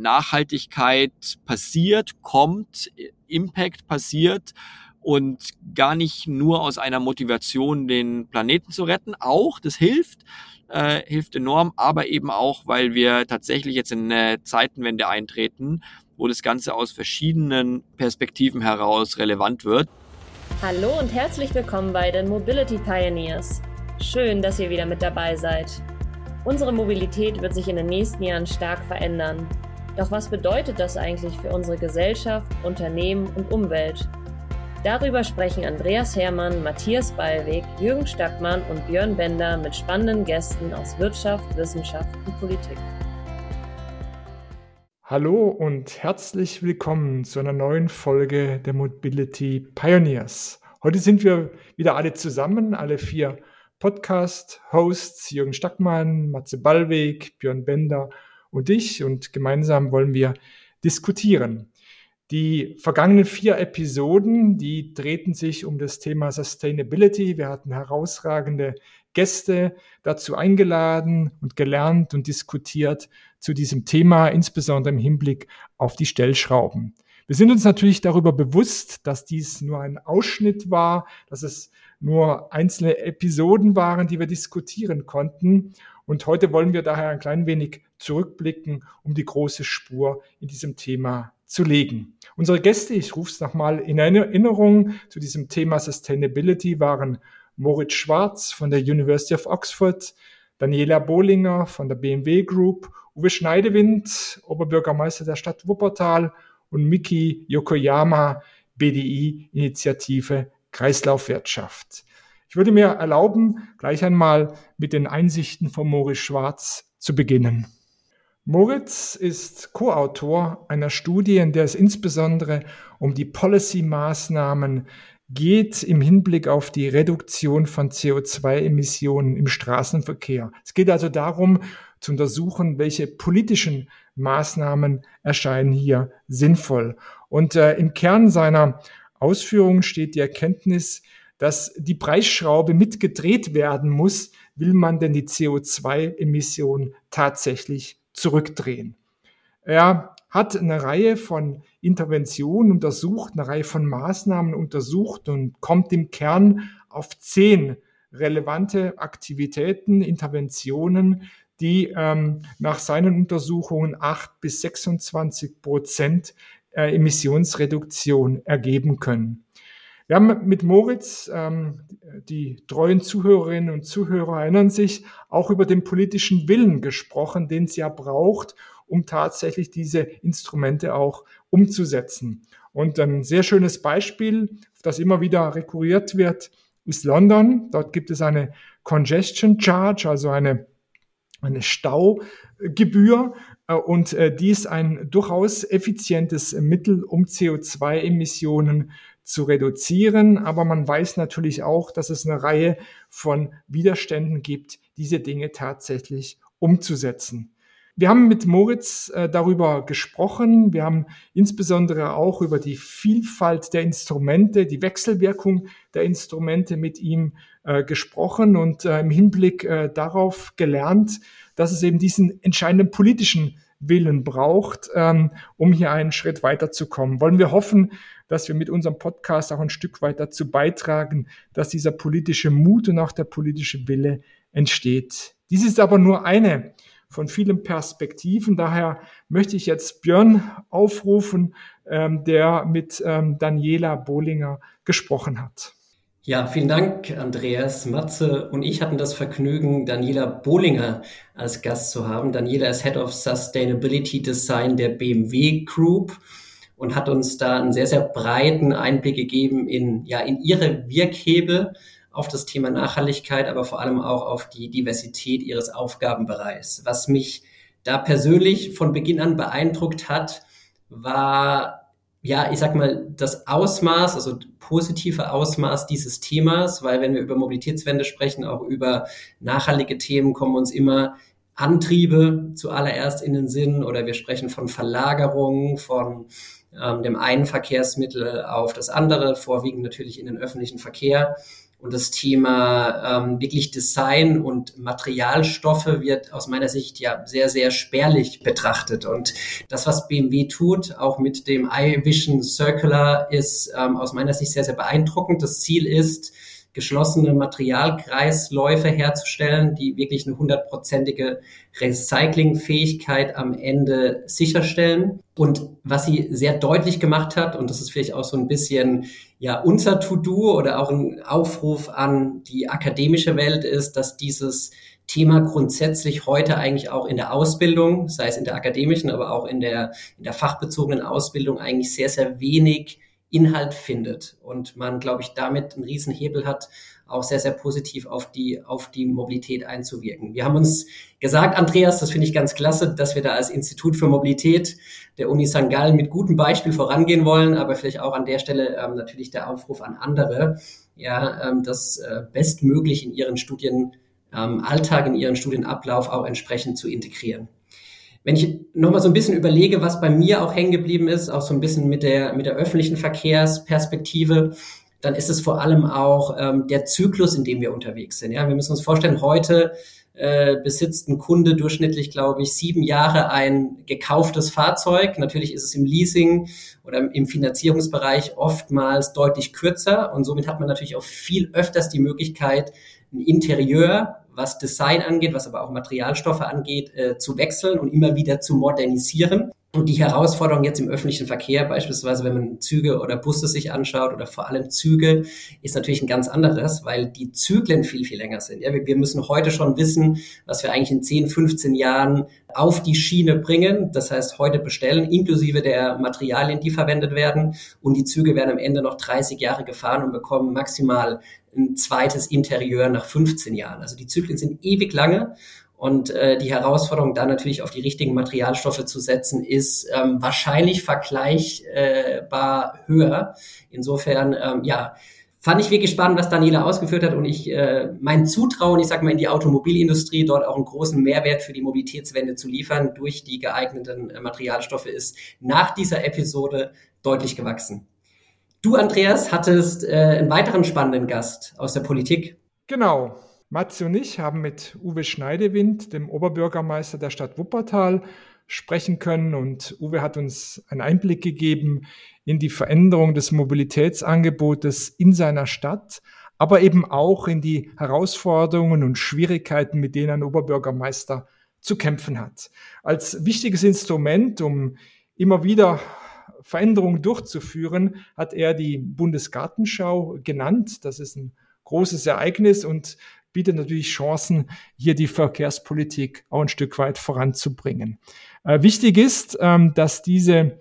Nachhaltigkeit passiert, kommt, Impact passiert und gar nicht nur aus einer Motivation, den Planeten zu retten. Auch, das hilft, äh, hilft enorm, aber eben auch, weil wir tatsächlich jetzt in eine Zeitenwende eintreten, wo das Ganze aus verschiedenen Perspektiven heraus relevant wird. Hallo und herzlich willkommen bei den Mobility Pioneers. Schön, dass ihr wieder mit dabei seid. Unsere Mobilität wird sich in den nächsten Jahren stark verändern. Doch was bedeutet das eigentlich für unsere Gesellschaft, Unternehmen und Umwelt? Darüber sprechen Andreas Hermann, Matthias Ballweg, Jürgen Stackmann und Björn Bender mit spannenden Gästen aus Wirtschaft, Wissenschaft und Politik. Hallo und herzlich willkommen zu einer neuen Folge der Mobility Pioneers. Heute sind wir wieder alle zusammen, alle vier Podcast-Hosts, Jürgen Stackmann, Matze Ballweg, Björn Bender und ich. Und gemeinsam wollen wir diskutieren. Die vergangenen vier Episoden, die drehten sich um das Thema Sustainability. Wir hatten herausragende Gäste dazu eingeladen und gelernt und diskutiert zu diesem Thema, insbesondere im Hinblick auf die Stellschrauben. Wir sind uns natürlich darüber bewusst, dass dies nur ein Ausschnitt war, dass es nur einzelne Episoden waren, die wir diskutieren konnten. Und heute wollen wir daher ein klein wenig zurückblicken, um die große Spur in diesem Thema zu legen. Unsere Gäste, ich rufe es nochmal in Erinnerung zu diesem Thema Sustainability, waren Moritz Schwarz von der University of Oxford, Daniela Bohlinger von der BMW Group, Uwe Schneidewind, Oberbürgermeister der Stadt Wuppertal und Miki Yokoyama, BDI Initiative Kreislaufwirtschaft. Ich würde mir erlauben, gleich einmal mit den Einsichten von Moritz Schwarz zu beginnen. Moritz ist Co-Autor einer Studie, in der es insbesondere um die Policy-Maßnahmen geht im Hinblick auf die Reduktion von CO2-Emissionen im Straßenverkehr. Es geht also darum, zu untersuchen, welche politischen Maßnahmen erscheinen hier sinnvoll. Und äh, im Kern seiner Ausführungen steht die Erkenntnis, dass die Preisschraube mitgedreht werden muss, will man denn die CO2-Emissionen tatsächlich zurückdrehen. Er hat eine Reihe von Interventionen untersucht, eine Reihe von Maßnahmen untersucht und kommt im Kern auf zehn relevante Aktivitäten, Interventionen, die ähm, nach seinen Untersuchungen acht bis 26 Prozent äh, Emissionsreduktion ergeben können. Wir haben mit Moritz, ähm, die treuen Zuhörerinnen und Zuhörer erinnern sich, auch über den politischen Willen gesprochen, den es ja braucht, um tatsächlich diese Instrumente auch umzusetzen. Und ein sehr schönes Beispiel, auf das immer wieder rekurriert wird, ist London. Dort gibt es eine Congestion Charge, also eine, eine Staugebühr. Äh, und äh, die ist ein durchaus effizientes Mittel, um CO2-Emissionen zu reduzieren. Aber man weiß natürlich auch, dass es eine Reihe von Widerständen gibt, diese Dinge tatsächlich umzusetzen. Wir haben mit Moritz äh, darüber gesprochen. Wir haben insbesondere auch über die Vielfalt der Instrumente, die Wechselwirkung der Instrumente mit ihm äh, gesprochen und äh, im Hinblick darauf gelernt, dass es eben diesen entscheidenden politischen Willen braucht, ähm, um hier einen Schritt weiterzukommen. Wollen wir hoffen, dass wir mit unserem Podcast auch ein Stück weit dazu beitragen, dass dieser politische Mut und auch der politische Wille entsteht. Dies ist aber nur eine von vielen Perspektiven. Daher möchte ich jetzt Björn aufrufen, ähm, der mit ähm, Daniela Bohlinger gesprochen hat. Ja, vielen Dank, Andreas. Matze und ich hatten das Vergnügen, Daniela Bohlinger als Gast zu haben. Daniela ist Head of Sustainability Design der BMW Group und hat uns da einen sehr, sehr breiten Einblick gegeben in, ja, in ihre Wirkhebel auf das Thema Nachhaltigkeit, aber vor allem auch auf die Diversität ihres Aufgabenbereichs. Was mich da persönlich von Beginn an beeindruckt hat, war, ja, ich sag mal, das Ausmaß, also positive Ausmaß dieses Themas, weil wenn wir über Mobilitätswende sprechen, auch über nachhaltige Themen, kommen uns immer Antriebe zuallererst in den Sinn oder wir sprechen von Verlagerung, von ähm, dem einen Verkehrsmittel auf das andere, vorwiegend natürlich in den öffentlichen Verkehr. Und das Thema ähm, wirklich Design und Materialstoffe wird aus meiner Sicht ja sehr, sehr spärlich betrachtet. Und das, was BMW tut, auch mit dem iVision Circular, ist ähm, aus meiner Sicht sehr, sehr beeindruckend. Das Ziel ist, geschlossene Materialkreisläufe herzustellen, die wirklich eine hundertprozentige Recyclingfähigkeit am Ende sicherstellen. Und was sie sehr deutlich gemacht hat, und das ist vielleicht auch so ein bisschen ja unser To-Do oder auch ein Aufruf an die akademische Welt ist, dass dieses Thema grundsätzlich heute eigentlich auch in der Ausbildung, sei es in der akademischen, aber auch in der, in der fachbezogenen Ausbildung eigentlich sehr, sehr wenig Inhalt findet und man, glaube ich, damit einen riesen Hebel hat, auch sehr, sehr positiv auf die, auf die Mobilität einzuwirken. Wir haben uns gesagt, Andreas, das finde ich ganz klasse, dass wir da als Institut für Mobilität der Uni St. Gallen mit gutem Beispiel vorangehen wollen, aber vielleicht auch an der Stelle ähm, natürlich der Aufruf an andere, ja, ähm, das äh, bestmöglich in ihren Studien ähm, Alltag, in ihren Studienablauf auch entsprechend zu integrieren. Wenn ich nochmal so ein bisschen überlege, was bei mir auch hängen geblieben ist, auch so ein bisschen mit der, mit der öffentlichen Verkehrsperspektive, dann ist es vor allem auch ähm, der Zyklus, in dem wir unterwegs sind. Ja, wir müssen uns vorstellen, heute äh, besitzt ein Kunde durchschnittlich, glaube ich, sieben Jahre ein gekauftes Fahrzeug. Natürlich ist es im Leasing oder im Finanzierungsbereich oftmals deutlich kürzer und somit hat man natürlich auch viel öfters die Möglichkeit, ein Interieur was Design angeht, was aber auch Materialstoffe angeht, äh, zu wechseln und immer wieder zu modernisieren. Und die Herausforderung jetzt im öffentlichen Verkehr, beispielsweise wenn man Züge oder Busse sich anschaut oder vor allem Züge, ist natürlich ein ganz anderes, weil die Zyklen viel, viel länger sind. Ja, wir müssen heute schon wissen, was wir eigentlich in 10, 15 Jahren auf die Schiene bringen. Das heißt, heute bestellen, inklusive der Materialien, die verwendet werden. Und die Züge werden am Ende noch 30 Jahre gefahren und bekommen maximal ein zweites Interieur nach 15 Jahren. Also die Zyklen sind ewig lange und äh, die Herausforderung, da natürlich auf die richtigen Materialstoffe zu setzen, ist ähm, wahrscheinlich vergleichbar höher. Insofern, ähm, ja, fand ich wirklich spannend, was Daniela ausgeführt hat und ich äh, mein Zutrauen, ich sag mal, in die Automobilindustrie dort auch einen großen Mehrwert für die Mobilitätswende zu liefern durch die geeigneten äh, Materialstoffe ist nach dieser Episode deutlich gewachsen. Du, Andreas, hattest äh, einen weiteren spannenden Gast aus der Politik. Genau. Matze und ich haben mit Uwe Schneidewind, dem Oberbürgermeister der Stadt Wuppertal, sprechen können und Uwe hat uns einen Einblick gegeben in die Veränderung des Mobilitätsangebotes in seiner Stadt, aber eben auch in die Herausforderungen und Schwierigkeiten, mit denen ein Oberbürgermeister zu kämpfen hat. Als wichtiges Instrument, um immer wieder Veränderungen durchzuführen, hat er die Bundesgartenschau genannt. Das ist ein großes Ereignis und bietet natürlich Chancen, hier die Verkehrspolitik auch ein Stück weit voranzubringen. Äh, wichtig ist, ähm, dass diese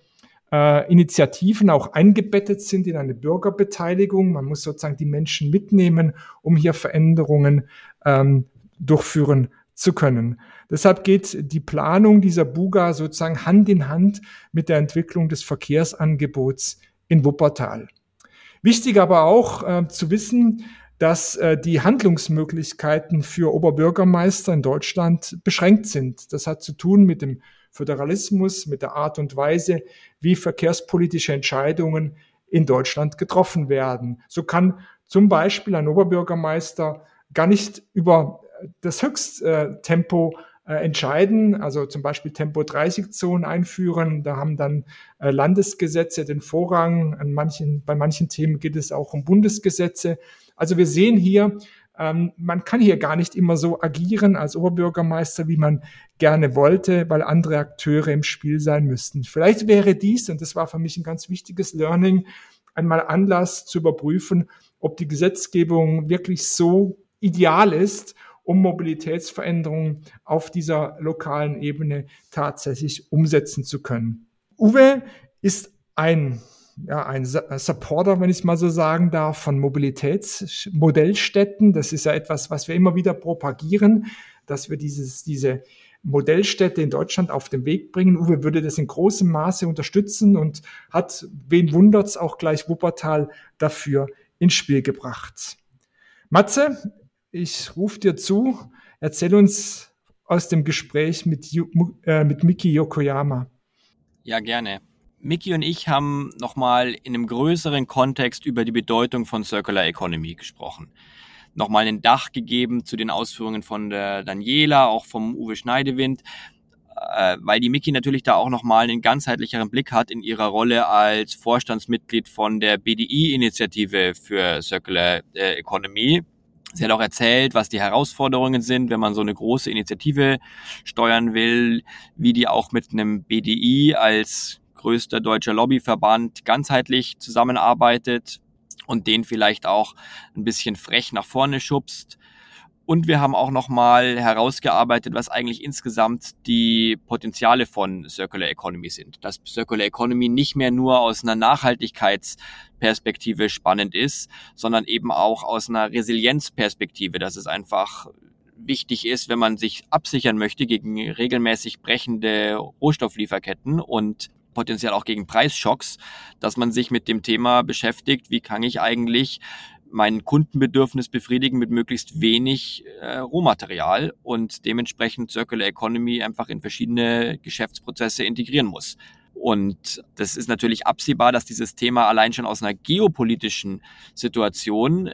äh, Initiativen auch eingebettet sind in eine Bürgerbeteiligung. Man muss sozusagen die Menschen mitnehmen, um hier Veränderungen ähm, durchführen zu können. Deshalb geht die Planung dieser Buga sozusagen Hand in Hand mit der Entwicklung des Verkehrsangebots in Wuppertal. Wichtig aber auch äh, zu wissen, dass äh, die Handlungsmöglichkeiten für Oberbürgermeister in Deutschland beschränkt sind. Das hat zu tun mit dem Föderalismus, mit der Art und Weise, wie verkehrspolitische Entscheidungen in Deutschland getroffen werden. So kann zum Beispiel ein Oberbürgermeister gar nicht über das Höchsttempo äh, entscheiden, also zum Beispiel Tempo 30 Zonen einführen. Da haben dann äh, Landesgesetze den Vorrang. An manchen, bei manchen Themen geht es auch um Bundesgesetze. Also wir sehen hier, ähm, man kann hier gar nicht immer so agieren als Oberbürgermeister, wie man gerne wollte, weil andere Akteure im Spiel sein müssten. Vielleicht wäre dies, und das war für mich ein ganz wichtiges Learning, einmal Anlass zu überprüfen, ob die Gesetzgebung wirklich so ideal ist um Mobilitätsveränderungen auf dieser lokalen Ebene tatsächlich umsetzen zu können. Uwe ist ein ja, ein Supporter, wenn ich es mal so sagen darf, von Mobilitätsmodellstädten. Das ist ja etwas, was wir immer wieder propagieren, dass wir dieses, diese Modellstädte in Deutschland auf den Weg bringen. Uwe würde das in großem Maße unterstützen und hat, wen wundert's, auch gleich Wuppertal dafür ins Spiel gebracht. Matze, ich rufe dir zu. Erzähl uns aus dem Gespräch mit, äh, mit Miki Yokoyama. Ja, gerne. Mickey und ich haben nochmal in einem größeren Kontext über die Bedeutung von Circular Economy gesprochen. Nochmal ein Dach gegeben zu den Ausführungen von der Daniela, auch vom Uwe Schneidewind, äh, weil die Mickey natürlich da auch nochmal einen ganzheitlicheren Blick hat in ihrer Rolle als Vorstandsmitglied von der BDI-Initiative für Circular äh, Economy. Sie hat auch erzählt, was die Herausforderungen sind, wenn man so eine große Initiative steuern will, wie die auch mit einem BDI als größter deutscher Lobbyverband ganzheitlich zusammenarbeitet und den vielleicht auch ein bisschen frech nach vorne schubst. Und wir haben auch nochmal herausgearbeitet, was eigentlich insgesamt die Potenziale von Circular Economy sind. Dass Circular Economy nicht mehr nur aus einer Nachhaltigkeitsperspektive spannend ist, sondern eben auch aus einer Resilienzperspektive, dass es einfach wichtig ist, wenn man sich absichern möchte gegen regelmäßig brechende Rohstofflieferketten und potenziell auch gegen Preisschocks, dass man sich mit dem Thema beschäftigt, wie kann ich eigentlich mein Kundenbedürfnis befriedigen mit möglichst wenig äh, Rohmaterial und dementsprechend Circular Economy einfach in verschiedene Geschäftsprozesse integrieren muss. Und das ist natürlich absehbar, dass dieses Thema allein schon aus einer geopolitischen Situation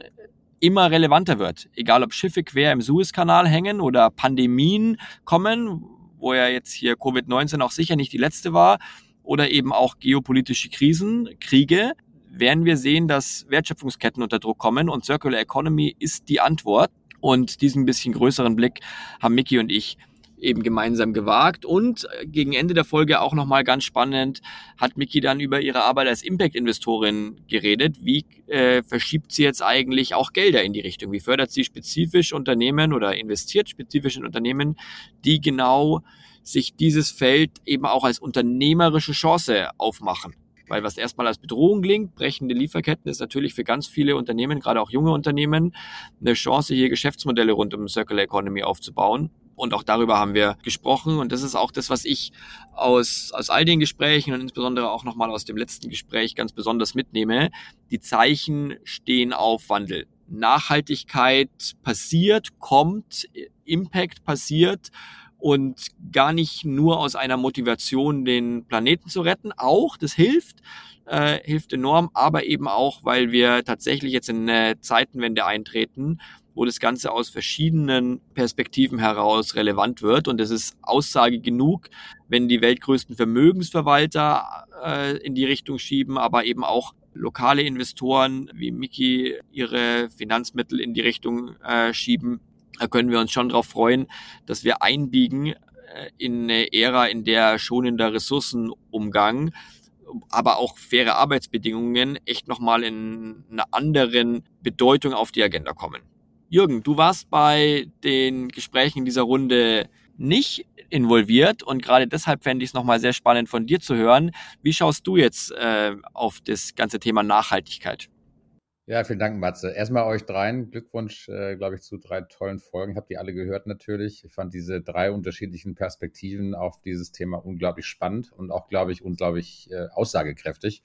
immer relevanter wird. Egal ob Schiffe quer im Suezkanal hängen oder Pandemien kommen, wo ja jetzt hier Covid-19 auch sicher nicht die letzte war, oder eben auch geopolitische Krisen, Kriege, werden wir sehen, dass Wertschöpfungsketten unter Druck kommen und Circular Economy ist die Antwort. Und diesen bisschen größeren Blick haben Mickey und ich eben gemeinsam gewagt. Und äh, gegen Ende der Folge auch nochmal ganz spannend, hat Mickey dann über ihre Arbeit als Impact-Investorin geredet. Wie äh, verschiebt sie jetzt eigentlich auch Gelder in die Richtung? Wie fördert sie spezifisch Unternehmen oder investiert spezifisch in Unternehmen, die genau sich dieses Feld eben auch als unternehmerische Chance aufmachen. Weil was erstmal als Bedrohung klingt, brechende Lieferketten ist natürlich für ganz viele Unternehmen, gerade auch junge Unternehmen, eine Chance, hier Geschäftsmodelle rund um Circular Economy aufzubauen. Und auch darüber haben wir gesprochen. Und das ist auch das, was ich aus, aus all den Gesprächen und insbesondere auch nochmal aus dem letzten Gespräch ganz besonders mitnehme. Die Zeichen stehen auf Wandel. Nachhaltigkeit passiert, kommt, Impact passiert und gar nicht nur aus einer Motivation, den Planeten zu retten. Auch, das hilft, äh, hilft enorm, aber eben auch, weil wir tatsächlich jetzt in eine Zeitenwende eintreten, wo das Ganze aus verschiedenen Perspektiven heraus relevant wird. Und es ist Aussage genug, wenn die weltgrößten Vermögensverwalter äh, in die Richtung schieben, aber eben auch lokale Investoren wie Miki ihre Finanzmittel in die Richtung äh, schieben da können wir uns schon darauf freuen, dass wir einbiegen äh, in eine Ära, in der schonender Ressourcenumgang, aber auch faire Arbeitsbedingungen echt nochmal in einer anderen Bedeutung auf die Agenda kommen. Jürgen, du warst bei den Gesprächen dieser Runde nicht involviert und gerade deshalb fände ich es nochmal sehr spannend von dir zu hören. Wie schaust du jetzt äh, auf das ganze Thema Nachhaltigkeit? Ja, vielen Dank, Matze. Erstmal euch dreien Glückwunsch, äh, glaube ich, zu drei tollen Folgen. Habt ihr alle gehört natürlich. Ich fand diese drei unterschiedlichen Perspektiven auf dieses Thema unglaublich spannend und auch, glaube ich, unglaublich äh, aussagekräftig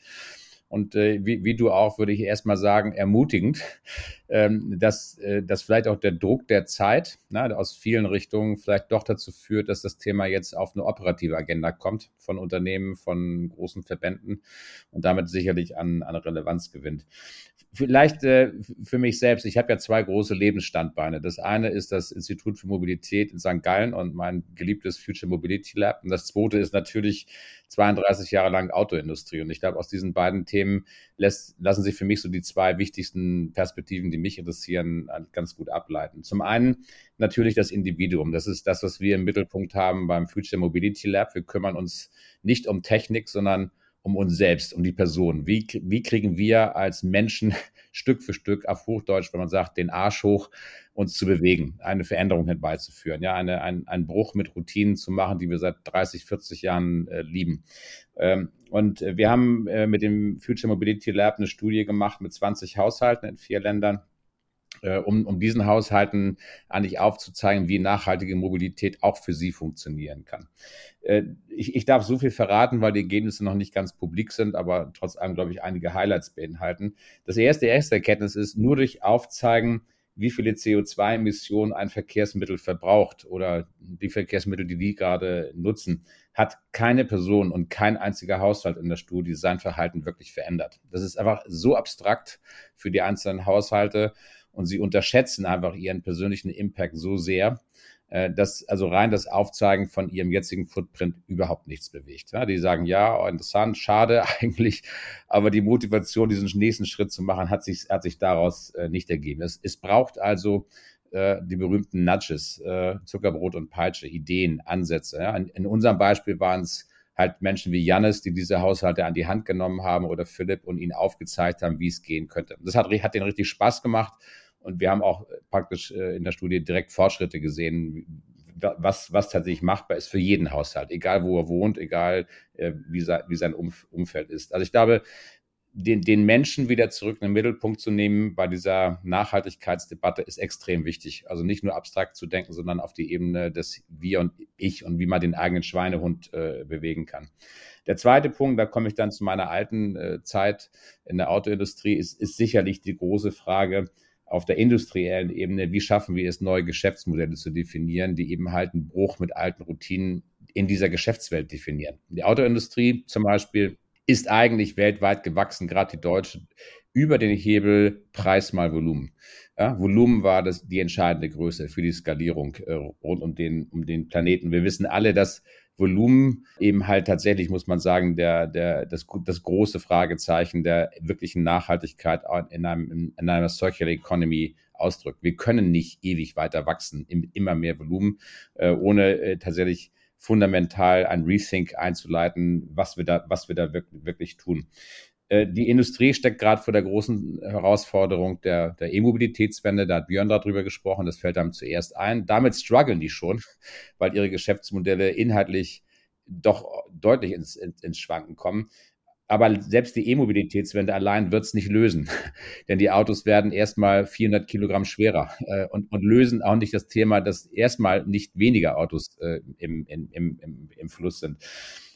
und äh, wie, wie du auch, würde ich erstmal sagen, ermutigend, ähm, dass, äh, dass vielleicht auch der Druck der Zeit na, aus vielen Richtungen vielleicht doch dazu führt, dass das Thema jetzt auf eine operative Agenda kommt von Unternehmen, von großen Verbänden und damit sicherlich an, an Relevanz gewinnt. Vielleicht äh, für mich selbst, ich habe ja zwei große Lebensstandbeine. Das eine ist das Institut für Mobilität in St. Gallen und mein geliebtes Future Mobility Lab. Und das zweite ist natürlich 32 Jahre lang Autoindustrie. Und ich glaube, aus diesen beiden Themen lässt, lassen sich für mich so die zwei wichtigsten Perspektiven, die mich interessieren, ganz gut ableiten. Zum einen natürlich das Individuum. Das ist das, was wir im Mittelpunkt haben beim Future Mobility Lab. Wir kümmern uns nicht um Technik, sondern um uns selbst, um die Person. Wie, wie kriegen wir als Menschen Stück für Stück auf Hochdeutsch, wenn man sagt, den Arsch hoch, uns zu bewegen, eine Veränderung herbeizuführen, ja, eine, ein, einen Bruch mit Routinen zu machen, die wir seit 30, 40 Jahren äh, lieben. Ähm, und wir haben äh, mit dem Future Mobility Lab eine Studie gemacht mit 20 Haushalten in vier Ländern äh, um, um diesen Haushalten eigentlich aufzuzeigen, wie nachhaltige Mobilität auch für sie funktionieren kann. Äh, ich, ich darf so viel verraten, weil die Ergebnisse noch nicht ganz publik sind, aber trotz allem, glaube ich, einige Highlights beinhalten. Das erste, erste Erkenntnis ist, nur durch Aufzeigen, wie viele CO2-Emissionen ein Verkehrsmittel verbraucht oder die Verkehrsmittel, die die gerade nutzen, hat keine Person und kein einziger Haushalt in der Studie sein Verhalten wirklich verändert. Das ist einfach so abstrakt für die einzelnen Haushalte und sie unterschätzen einfach ihren persönlichen Impact so sehr, äh, dass also rein das Aufzeigen von ihrem jetzigen Footprint überhaupt nichts bewegt. Die sagen, ja, oh, interessant, schade eigentlich, aber die Motivation, diesen nächsten Schritt zu machen, hat sich, hat sich daraus äh, nicht ergeben. Es, es braucht also äh, die berühmten Nudges, Zuckerbrot und Peitsche, Ideen, Ansätze. In unserem Beispiel waren es halt Menschen wie Jannis, die diese Haushalte an die Hand genommen haben oder Philipp und ihnen aufgezeigt haben, wie es gehen könnte. Das hat, hat denen richtig Spaß gemacht und wir haben auch praktisch äh, in der Studie direkt Fortschritte gesehen, was, was tatsächlich machbar ist für jeden Haushalt, egal wo er wohnt, egal äh, wie, sein, wie sein Umfeld ist. Also ich glaube, den, den Menschen wieder zurück in den Mittelpunkt zu nehmen bei dieser Nachhaltigkeitsdebatte ist extrem wichtig. Also nicht nur abstrakt zu denken, sondern auf die Ebene des Wir und Ich und wie man den eigenen Schweinehund äh, bewegen kann. Der zweite Punkt, da komme ich dann zu meiner alten äh, Zeit in der Autoindustrie, ist, ist sicherlich die große Frage auf der industriellen Ebene, wie schaffen wir es, neue Geschäftsmodelle zu definieren, die eben halt einen Bruch mit alten Routinen in dieser Geschäftswelt definieren. Die Autoindustrie zum Beispiel ist eigentlich weltweit gewachsen, gerade die deutsche, über den Hebel Preis mal Volumen. Ja, Volumen war das die entscheidende Größe für die Skalierung äh, rund um den, um den Planeten. Wir wissen alle, dass Volumen eben halt tatsächlich, muss man sagen, der, der, das, das große Fragezeichen der wirklichen Nachhaltigkeit in, einem, in einer Circular Economy ausdrückt. Wir können nicht ewig weiter wachsen, immer mehr Volumen, äh, ohne äh, tatsächlich fundamental ein Rethink einzuleiten, was wir da, was wir da wirklich, wirklich tun. Äh, die Industrie steckt gerade vor der großen Herausforderung der, der E-Mobilitätswende. Da hat Björn darüber gesprochen. Das fällt einem zuerst ein. Damit strugglen die schon, weil ihre Geschäftsmodelle inhaltlich doch deutlich ins, ins, Schwanken kommen. Aber selbst die E-Mobilitätswende allein wird es nicht lösen. Denn die Autos werden erstmal 400 Kilogramm schwerer äh, und, und, lösen auch nicht das Thema, dass erstmal nicht weniger Autos äh, im, im, im, im, Fluss sind.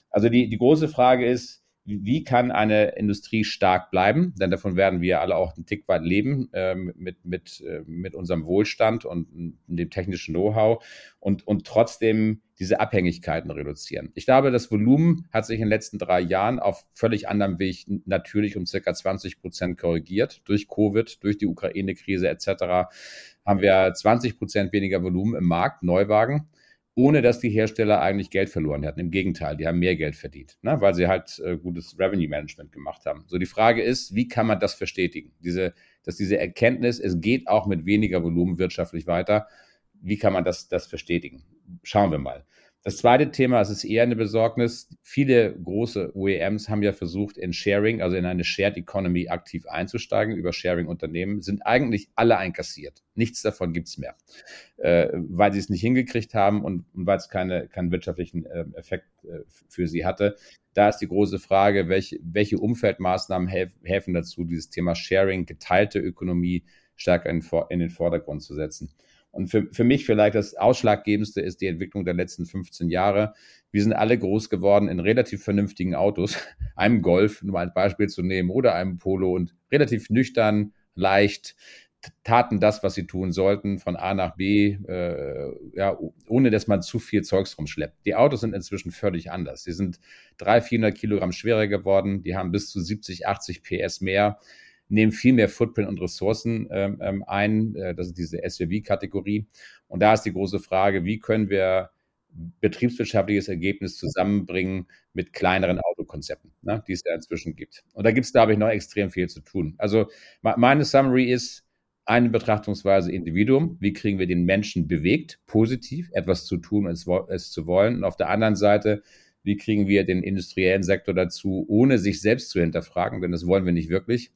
Also die, die große Frage ist, wie kann eine Industrie stark bleiben? Denn davon werden wir alle auch einen Tick weit leben, äh, mit, mit, äh, mit unserem Wohlstand und dem technischen Know-how und, und trotzdem diese Abhängigkeiten reduzieren. Ich glaube, das Volumen hat sich in den letzten drei Jahren auf völlig anderem Weg natürlich um circa 20 Prozent korrigiert. Durch Covid, durch die Ukraine-Krise etc. haben wir 20 Prozent weniger Volumen im Markt, Neuwagen ohne dass die Hersteller eigentlich Geld verloren hatten. Im Gegenteil, die haben mehr Geld verdient, ne? weil sie halt äh, gutes Revenue Management gemacht haben. So die Frage ist, wie kann man das verstetigen? Diese, dass diese Erkenntnis, es geht auch mit weniger Volumen wirtschaftlich weiter, wie kann man das, das verstetigen? Schauen wir mal. Das zweite Thema, es ist eher eine Besorgnis. Viele große OEMs haben ja versucht, in Sharing, also in eine Shared Economy aktiv einzusteigen über Sharing-Unternehmen, sind eigentlich alle einkassiert. Nichts davon gibt's mehr, äh, weil sie es nicht hingekriegt haben und, und weil es keine, keinen wirtschaftlichen äh, Effekt äh, für sie hatte. Da ist die große Frage, welche, welche Umfeldmaßnahmen helf, helfen dazu, dieses Thema Sharing, geteilte Ökonomie stärker in, in den Vordergrund zu setzen. Und für, für mich vielleicht das Ausschlaggebendste ist die Entwicklung der letzten 15 Jahre. Wir sind alle groß geworden in relativ vernünftigen Autos, einem Golf, um ein Beispiel zu nehmen, oder einem Polo und relativ nüchtern, leicht, taten das, was sie tun sollten, von A nach B, äh, ja, ohne dass man zu viel Zeugs rumschleppt. Die Autos sind inzwischen völlig anders. Sie sind 300, 400 Kilogramm schwerer geworden, die haben bis zu 70, 80 PS mehr nehmen viel mehr Footprint und Ressourcen ähm, ähm ein. Äh, das ist diese SUV-Kategorie. Und da ist die große Frage, wie können wir betriebswirtschaftliches Ergebnis zusammenbringen mit kleineren Autokonzepten, ne, die es da inzwischen gibt. Und da gibt es, glaube ich, noch extrem viel zu tun. Also meine Summary ist eine Betrachtungsweise Individuum. Wie kriegen wir den Menschen bewegt, positiv etwas zu tun, es, es zu wollen? Und auf der anderen Seite, wie kriegen wir den industriellen Sektor dazu, ohne sich selbst zu hinterfragen, denn das wollen wir nicht wirklich,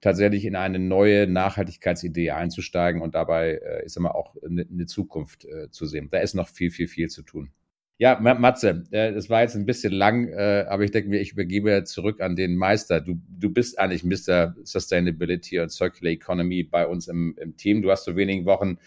tatsächlich in eine neue Nachhaltigkeitsidee einzusteigen und dabei, äh, ist immer auch eine, eine Zukunft äh, zu sehen. Da ist noch viel, viel, viel zu tun. Ja, Matze, äh, das war jetzt ein bisschen lang, äh, aber ich denke mir, ich übergebe zurück an den Meister. Du, du bist eigentlich Mr. Sustainability und Circular Economy bei uns im, im Team. Du hast vor wenigen Wochen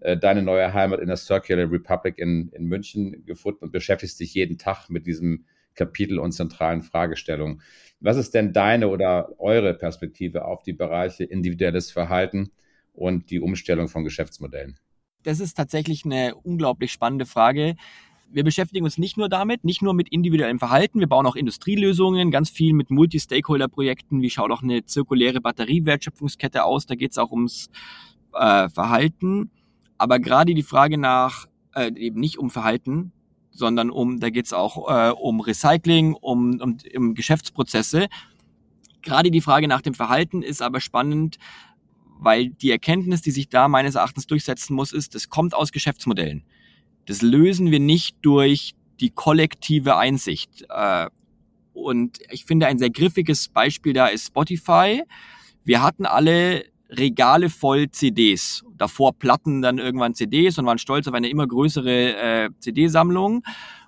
äh, deine neue Heimat in der Circular Republic in, in München gefunden und beschäftigst dich jeden Tag mit diesem Kapitel und zentralen Fragestellungen. Was ist denn deine oder eure Perspektive auf die Bereiche individuelles Verhalten und die Umstellung von Geschäftsmodellen? Das ist tatsächlich eine unglaublich spannende Frage. Wir beschäftigen uns nicht nur damit, nicht nur mit individuellem Verhalten, wir bauen auch Industrielösungen, ganz viel mit Multi-Stakeholder-Projekten. Wie schaut auch eine zirkuläre Batteriewertschöpfungskette aus? Da geht es auch ums äh, Verhalten. Aber gerade die Frage nach, äh, eben nicht um Verhalten, sondern um, da geht es auch äh, um Recycling, um, um, um Geschäftsprozesse. Gerade die Frage nach dem Verhalten ist aber spannend, weil die Erkenntnis, die sich da meines Erachtens durchsetzen muss, ist, das kommt aus Geschäftsmodellen. Das lösen wir nicht durch die kollektive Einsicht. Äh, und ich finde, ein sehr griffiges Beispiel da ist Spotify. Wir hatten alle Regale voll CDs. Davor Platten, dann irgendwann CDs und waren stolz auf eine immer größere äh, CD-Sammlung.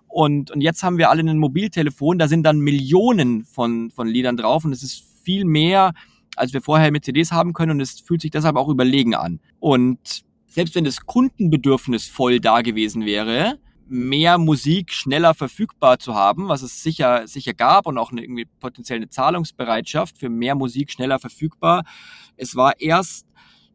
Und, und jetzt haben wir alle ein Mobiltelefon, da sind dann Millionen von, von Liedern drauf und es ist viel mehr, als wir vorher mit CDs haben können und es fühlt sich deshalb auch überlegen an. Und selbst wenn das Kundenbedürfnis voll da gewesen wäre, mehr Musik schneller verfügbar zu haben, was es sicher, sicher gab und auch eine, irgendwie potenziell eine Zahlungsbereitschaft für mehr Musik schneller verfügbar. Es war erst,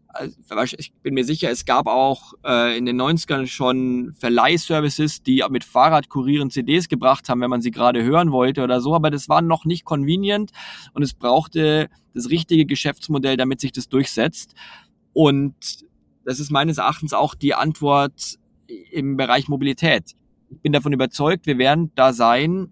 also, ich bin mir sicher, es gab auch äh, in den 90ern schon Verleihservices, die mit Fahrradkurieren CDs gebracht haben, wenn man sie gerade hören wollte oder so, aber das war noch nicht convenient und es brauchte das richtige Geschäftsmodell, damit sich das durchsetzt. Und das ist meines Erachtens auch die Antwort im Bereich Mobilität. Ich bin davon überzeugt, wir werden da sein,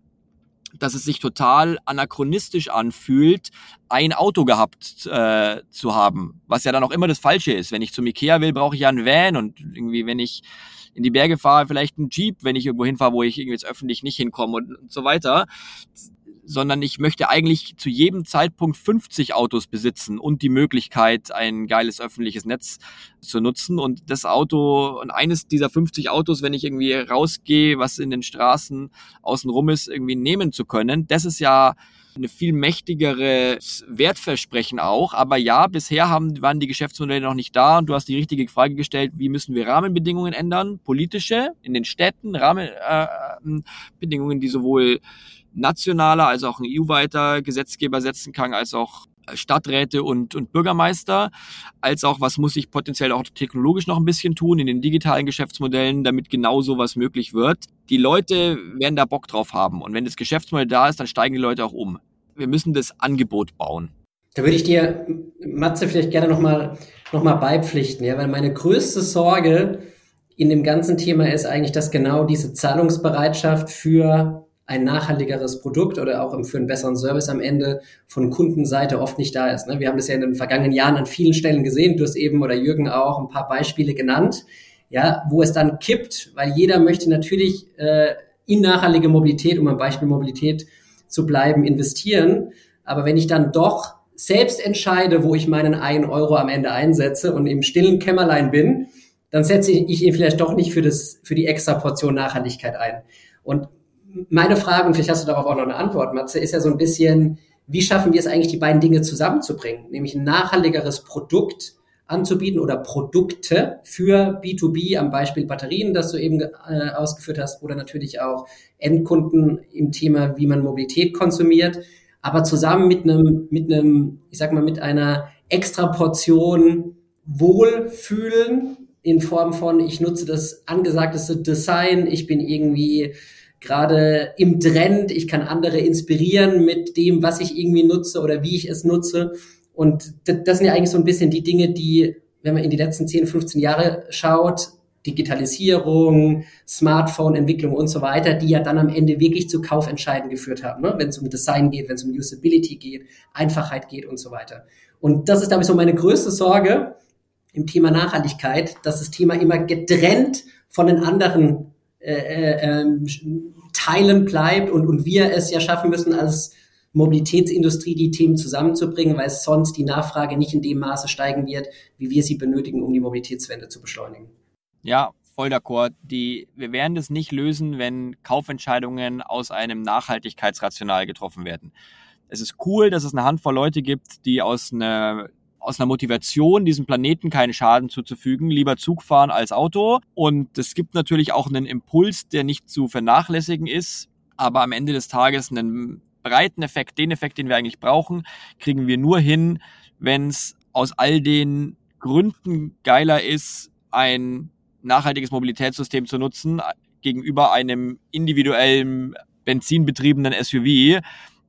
dass es sich total anachronistisch anfühlt, ein Auto gehabt äh, zu haben, was ja dann auch immer das Falsche ist. Wenn ich zum Ikea will, brauche ich ja einen Van und irgendwie, wenn ich in die Berge fahre, vielleicht einen Jeep, wenn ich irgendwo hinfahre, wo ich irgendwie jetzt öffentlich nicht hinkomme und, und so weiter sondern ich möchte eigentlich zu jedem Zeitpunkt 50 Autos besitzen und die Möglichkeit, ein geiles öffentliches Netz zu nutzen. Und das Auto und eines dieser 50 Autos, wenn ich irgendwie rausgehe, was in den Straßen außenrum ist, irgendwie nehmen zu können, das ist ja eine viel mächtigere Wertversprechen auch. Aber ja, bisher haben, waren die Geschäftsmodelle noch nicht da und du hast die richtige Frage gestellt, wie müssen wir Rahmenbedingungen ändern? Politische in den Städten, Rahmenbedingungen, äh, die sowohl nationaler als auch ein EU-weiter Gesetzgeber setzen kann, als auch Stadträte und, und Bürgermeister, als auch was muss ich potenziell auch technologisch noch ein bisschen tun in den digitalen Geschäftsmodellen, damit genau sowas möglich wird. Die Leute werden da Bock drauf haben und wenn das Geschäftsmodell da ist, dann steigen die Leute auch um. Wir müssen das Angebot bauen. Da würde ich dir, Matze, vielleicht gerne nochmal noch mal beipflichten, ja, weil meine größte Sorge in dem ganzen Thema ist eigentlich, dass genau diese Zahlungsbereitschaft für ein nachhaltigeres Produkt oder auch für einen besseren Service am Ende von Kundenseite oft nicht da ist. Ne? Wir haben das ja in den vergangenen Jahren an vielen Stellen gesehen. Du hast eben oder Jürgen auch ein paar Beispiele genannt, ja, wo es dann kippt, weil jeder möchte natürlich äh, in nachhaltige Mobilität, um am Beispiel Mobilität zu bleiben, investieren. Aber wenn ich dann doch selbst entscheide, wo ich meinen einen Euro am Ende einsetze und im stillen Kämmerlein bin, dann setze ich ihn vielleicht doch nicht für, das, für die extra Portion Nachhaltigkeit ein. Und meine Frage, und vielleicht hast du darauf auch noch eine Antwort, Matze, ist ja so ein bisschen, wie schaffen wir es eigentlich, die beiden Dinge zusammenzubringen? Nämlich ein nachhaltigeres Produkt anzubieten oder Produkte für B2B, am Beispiel Batterien, das du eben äh, ausgeführt hast, oder natürlich auch Endkunden im Thema, wie man Mobilität konsumiert, aber zusammen mit einem, mit einem, ich sag mal, mit einer extra Portion Wohlfühlen in Form von, ich nutze das angesagteste Design, ich bin irgendwie gerade im Trend, ich kann andere inspirieren mit dem, was ich irgendwie nutze oder wie ich es nutze. Und das sind ja eigentlich so ein bisschen die Dinge, die, wenn man in die letzten 10, 15 Jahre schaut, Digitalisierung, Smartphone-Entwicklung und so weiter, die ja dann am Ende wirklich zu Kaufentscheiden geführt haben, ne? wenn es um Design geht, wenn es um Usability geht, Einfachheit geht und so weiter. Und das ist, glaube ich, so meine größte Sorge im Thema Nachhaltigkeit, dass das Thema immer getrennt von den anderen äh, äh, ähm, Teilen bleibt und, und wir es ja schaffen müssen als Mobilitätsindustrie die Themen zusammenzubringen, weil sonst die Nachfrage nicht in dem Maße steigen wird, wie wir sie benötigen, um die Mobilitätswende zu beschleunigen. Ja, voll d'accord. Die, wir werden das nicht lösen, wenn Kaufentscheidungen aus einem Nachhaltigkeitsrational getroffen werden. Es ist cool, dass es eine Handvoll Leute gibt, die aus einer aus einer Motivation, diesem Planeten keinen Schaden zuzufügen, lieber Zug fahren als Auto. Und es gibt natürlich auch einen Impuls, der nicht zu vernachlässigen ist, aber am Ende des Tages einen breiten Effekt, den Effekt, den wir eigentlich brauchen, kriegen wir nur hin, wenn es aus all den Gründen geiler ist, ein nachhaltiges Mobilitätssystem zu nutzen, gegenüber einem individuellen benzinbetriebenen SUV,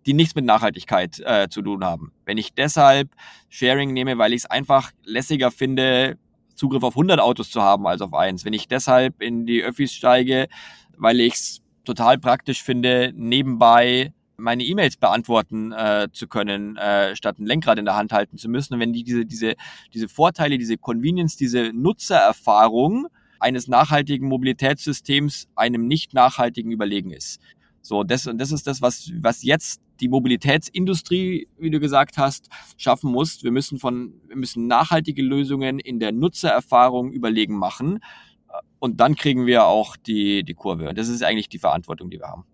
die nichts mit Nachhaltigkeit äh, zu tun haben. Wenn ich deshalb Sharing nehme, weil ich es einfach lässiger finde, Zugriff auf 100 Autos zu haben als auf eins. Wenn ich deshalb in die Öffis steige, weil ich es total praktisch finde, nebenbei meine E-Mails beantworten äh, zu können, äh, statt ein Lenkrad in der Hand halten zu müssen. Und wenn die diese, diese, diese Vorteile, diese Convenience, diese Nutzererfahrung eines nachhaltigen Mobilitätssystems einem nicht nachhaltigen überlegen ist. So, das, das ist das, was, was jetzt die Mobilitätsindustrie, wie du gesagt hast, schaffen muss. Wir müssen von, wir müssen nachhaltige Lösungen in der Nutzererfahrung überlegen machen. Und dann kriegen wir auch die, die Kurve. Und das ist eigentlich die Verantwortung, die wir haben.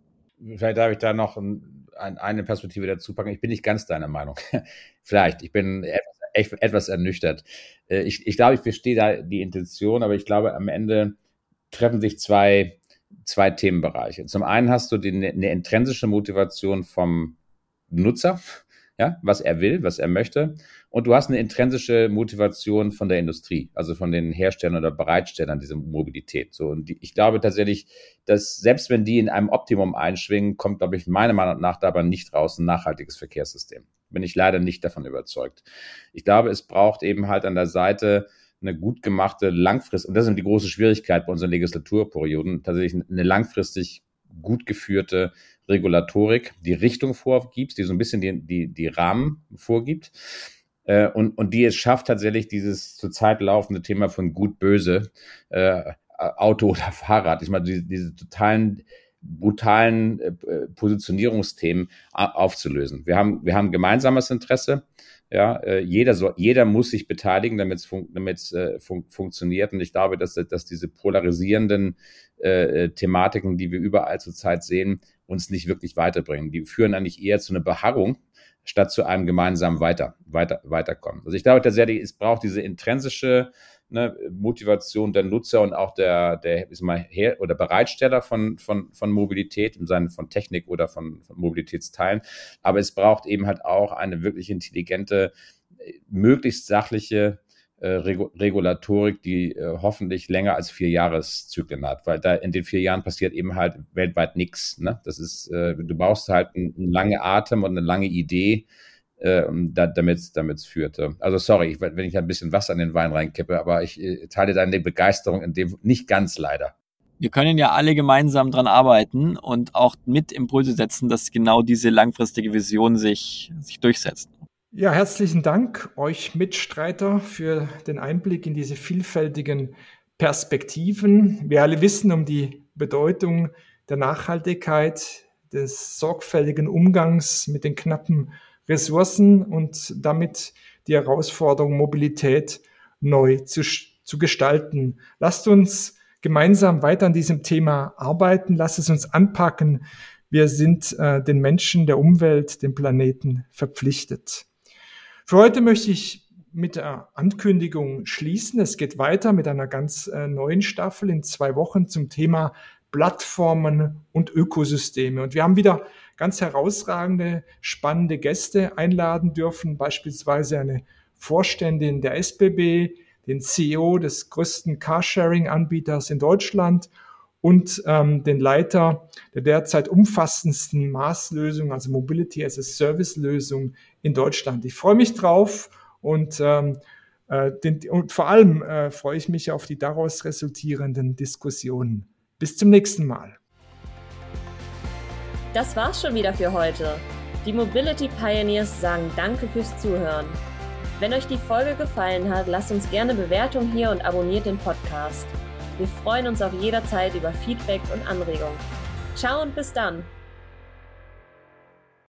Vielleicht darf ich da noch ein, eine Perspektive dazu packen. Ich bin nicht ganz deiner Meinung. Vielleicht. Ich bin etwas, etwas ernüchtert. Äh, ich, ich glaube, ich verstehe da die Intention, aber ich glaube, am Ende treffen sich zwei, zwei Themenbereiche. Zum einen hast du die, eine intrinsische Motivation vom Nutzer, ja, was er will, was er möchte. Und du hast eine intrinsische Motivation von der Industrie, also von den Herstellern oder Bereitstellern dieser Mobilität. So, und ich glaube tatsächlich, dass selbst wenn die in einem Optimum einschwingen, kommt, glaube ich, meiner Meinung nach dabei nicht raus ein nachhaltiges Verkehrssystem. Bin ich leider nicht davon überzeugt. Ich glaube, es braucht eben halt an der Seite eine gut gemachte, langfristig, und das ist die große Schwierigkeit bei unseren Legislaturperioden, tatsächlich eine langfristig gut geführte Regulatorik, die Richtung vorgibt, die so ein bisschen die, die, die Rahmen vorgibt äh, und, und die es schafft, tatsächlich dieses zurzeit laufende Thema von gut-böse, äh, Auto oder Fahrrad, ich meine, diese, diese totalen brutalen äh, Positionierungsthemen aufzulösen. Wir haben, wir haben gemeinsames Interesse. Ja, äh, jeder, so, jeder muss sich beteiligen, damit es fun äh, fun funktioniert. Und ich glaube, dass, dass diese polarisierenden äh, äh, Thematiken, die wir überall zurzeit sehen, uns nicht wirklich weiterbringen. Die führen eigentlich eher zu einer Beharrung statt zu einem gemeinsamen Weiter, weiter, Weiterkommen. Also ich glaube tatsächlich, es braucht diese intrinsische ne, Motivation der Nutzer und auch der, der ist mal her oder Bereitsteller von, von, von Mobilität im Sinne von Technik oder von, von Mobilitätsteilen. Aber es braucht eben halt auch eine wirklich intelligente, möglichst sachliche äh, Regulatorik, die äh, hoffentlich länger als vier Jahreszyklen hat, weil da in den vier Jahren passiert eben halt weltweit nichts. Ne? Das ist, äh, du brauchst halt einen, einen lange Atem und eine lange Idee, äh, damit es führt. Also sorry, ich, wenn ich ein bisschen Wasser in den Wein reinkippe, aber ich äh, teile deine Begeisterung in dem nicht ganz leider. Wir können ja alle gemeinsam dran arbeiten und auch mit Impulse setzen, dass genau diese langfristige Vision sich, sich durchsetzt. Ja, herzlichen Dank euch Mitstreiter für den Einblick in diese vielfältigen Perspektiven. Wir alle wissen um die Bedeutung der Nachhaltigkeit, des sorgfältigen Umgangs mit den knappen Ressourcen und damit die Herausforderung, Mobilität neu zu, zu gestalten. Lasst uns gemeinsam weiter an diesem Thema arbeiten. Lasst es uns anpacken. Wir sind äh, den Menschen, der Umwelt, dem Planeten verpflichtet. Für heute möchte ich mit der Ankündigung schließen. Es geht weiter mit einer ganz äh, neuen Staffel in zwei Wochen zum Thema Plattformen und Ökosysteme. Und wir haben wieder ganz herausragende, spannende Gäste einladen dürfen, beispielsweise eine Vorständin der SBB, den CEO des größten Carsharing-Anbieters in Deutschland und ähm, den Leiter der derzeit umfassendsten Maßlösung, also Mobility as a Service-Lösung in Deutschland. Ich freue mich drauf und, ähm, äh, den, und vor allem äh, freue ich mich auf die daraus resultierenden Diskussionen. Bis zum nächsten Mal. Das war's schon wieder für heute. Die Mobility Pioneers sagen Danke fürs Zuhören. Wenn euch die Folge gefallen hat, lasst uns gerne Bewertung hier und abonniert den Podcast. Wir freuen uns auf jederzeit über Feedback und Anregungen. Ciao und bis dann!